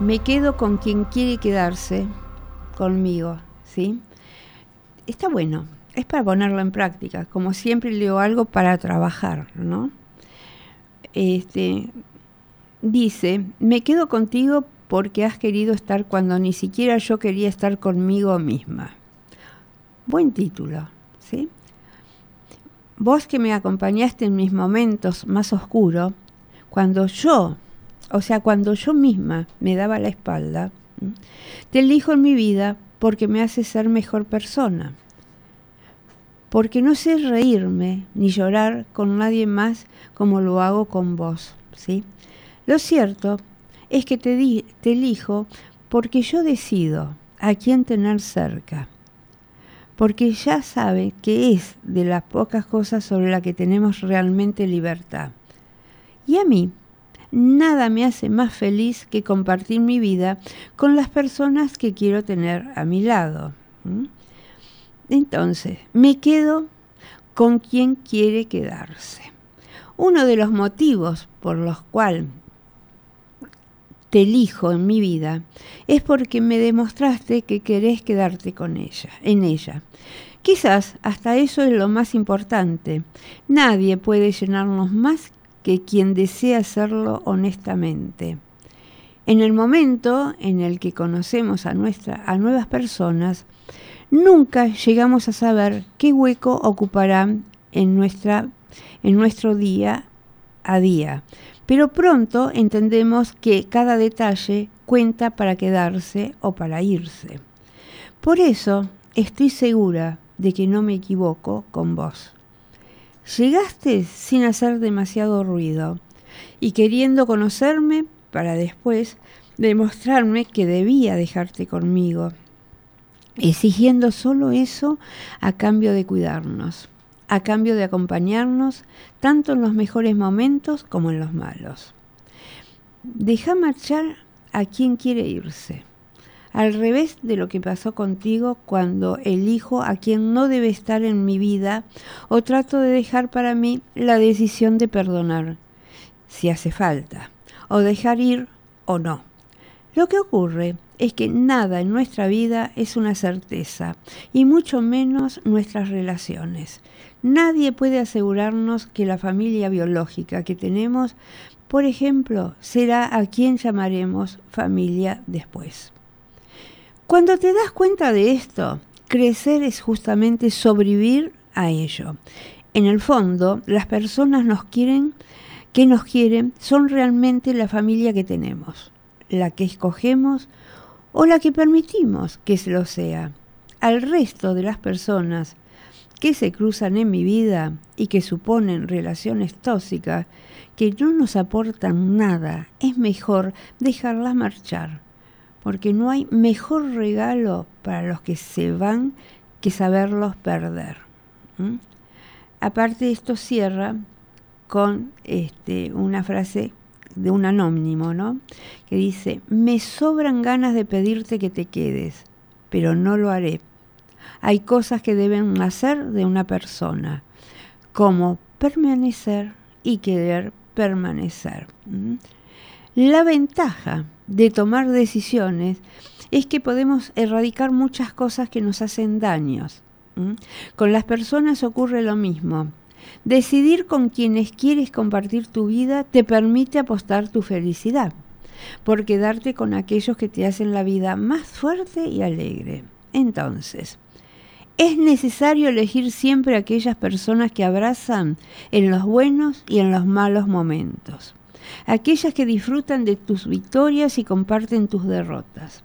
Me quedo con quien quiere quedarse conmigo, ¿sí? Está bueno, es para ponerlo en práctica. Como siempre leo algo para trabajar, ¿no? Este, dice, me quedo contigo porque has querido estar cuando ni siquiera yo quería estar conmigo misma. Buen título, ¿sí? Vos que me acompañaste en mis momentos más oscuros, cuando yo, o sea, cuando yo misma me daba la espalda, te elijo en mi vida porque me hace ser mejor persona. Porque no sé reírme ni llorar con nadie más como lo hago con vos, ¿sí? Lo cierto es que te, di, te elijo porque yo decido a quién tener cerca porque ya sabe que es de las pocas cosas sobre las que tenemos realmente libertad. Y a mí, nada me hace más feliz que compartir mi vida con las personas que quiero tener a mi lado. Entonces, me quedo con quien quiere quedarse. Uno de los motivos por los cuales te elijo en mi vida es porque me demostraste que querés quedarte con ella, en ella. Quizás hasta eso es lo más importante. Nadie puede llenarnos más que quien desea hacerlo honestamente. En el momento en el que conocemos a, a nuevas personas, nunca llegamos a saber qué hueco ocuparán en, nuestra, en nuestro día a día pero pronto entendemos que cada detalle cuenta para quedarse o para irse. Por eso estoy segura de que no me equivoco con vos. Llegaste sin hacer demasiado ruido y queriendo conocerme para después demostrarme que debía dejarte conmigo, exigiendo solo eso a cambio de cuidarnos a cambio de acompañarnos tanto en los mejores momentos como en los malos. Deja marchar a quien quiere irse, al revés de lo que pasó contigo cuando elijo a quien no debe estar en mi vida o trato de dejar para mí la decisión de perdonar, si hace falta, o dejar ir o no. Lo que ocurre es que nada en nuestra vida es una certeza, y mucho menos nuestras relaciones. Nadie puede asegurarnos que la familia biológica que tenemos, por ejemplo, será a quien llamaremos familia después. Cuando te das cuenta de esto, crecer es justamente sobrevivir a ello. En el fondo, las personas nos quieren, que nos quieren, son realmente la familia que tenemos, la que escogemos o la que permitimos que se lo sea. Al resto de las personas que se cruzan en mi vida y que suponen relaciones tóxicas que no nos aportan nada, es mejor dejarlas marchar, porque no hay mejor regalo para los que se van que saberlos perder. Aparte esto cierra con este, una frase de un anónimo, ¿no? Que dice, me sobran ganas de pedirte que te quedes, pero no lo haré hay cosas que deben nacer de una persona, como permanecer y querer permanecer. La ventaja de tomar decisiones es que podemos erradicar muchas cosas que nos hacen daños. Con las personas ocurre lo mismo. Decidir con quienes quieres compartir tu vida te permite apostar tu felicidad, por quedarte con aquellos que te hacen la vida más fuerte y alegre. Entonces, es necesario elegir siempre aquellas personas que abrazan en los buenos y en los malos momentos, aquellas que disfrutan de tus victorias y comparten tus derrotas.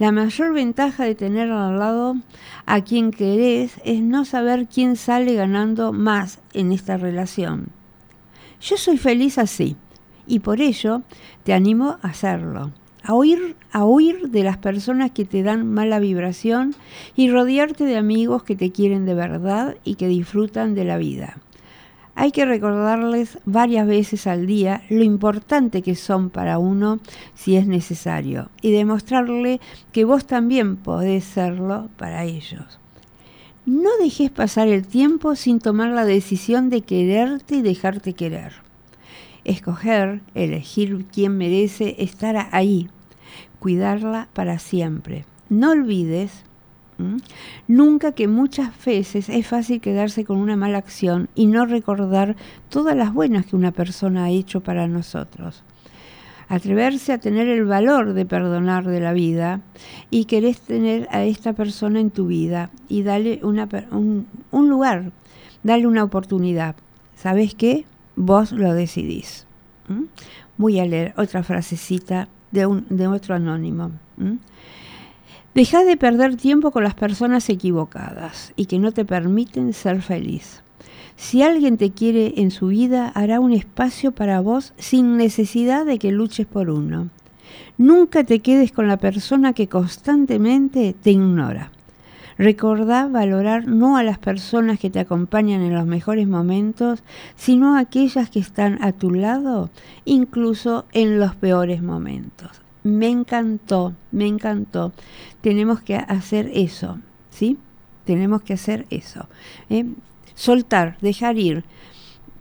La mayor ventaja de tener al lado a quien querés es no saber quién sale ganando más en esta relación. Yo soy feliz así y por ello te animo a hacerlo, a huir, a huir de las personas que te dan mala vibración y rodearte de amigos que te quieren de verdad y que disfrutan de la vida. Hay que recordarles varias veces al día lo importante que son para uno si es necesario y demostrarle que vos también podés serlo para ellos. No dejes pasar el tiempo sin tomar la decisión de quererte y dejarte querer escoger, elegir quién merece estar ahí, cuidarla para siempre. No olvides nunca que muchas veces es fácil quedarse con una mala acción y no recordar todas las buenas que una persona ha hecho para nosotros. Atreverse a tener el valor de perdonar de la vida y querés tener a esta persona en tu vida y darle un, lugar, darle una oportunidad. ¿Sabes qué? vos lo decidís. Voy a leer otra frasecita de, un, de otro anónimo. Deja de perder tiempo con las personas equivocadas y que no te permiten ser feliz. Si alguien te quiere en su vida, hará un espacio para vos sin necesidad de que luches por uno. Nunca te quedes con la persona que constantemente te ignora. Recordá valorar no a las personas que te acompañan en los mejores momentos, sino a aquellas que están a tu lado, incluso en los peores momentos. Me encantó, me encantó. Tenemos que hacer eso, ¿sí? Tenemos que hacer eso. ¿eh? Soltar, dejar ir.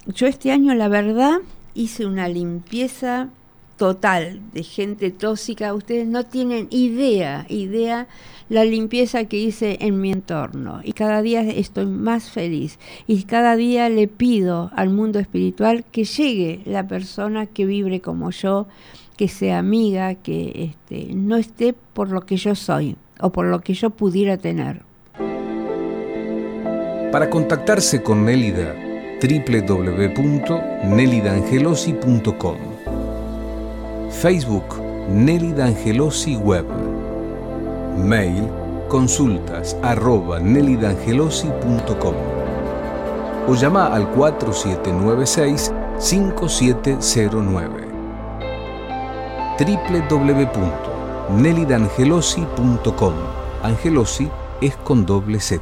Yo este año, la verdad, hice una limpieza total de gente tóxica. Ustedes no tienen idea, idea la limpieza que hice en mi entorno. Y cada día estoy más feliz. Y cada día le pido al mundo espiritual que llegue la persona que vibre como yo, que sea amiga, que este, no esté por lo que yo soy o por lo que yo pudiera tener. Para contactarse con Nélida, www.nelidangelosi.com Facebook Nelly D'Angelosi Web. Mail consultas arroba nellydangelosi.com o llama al 4796-5709 www.nellydangelosi.com Angelosi es con doble Z.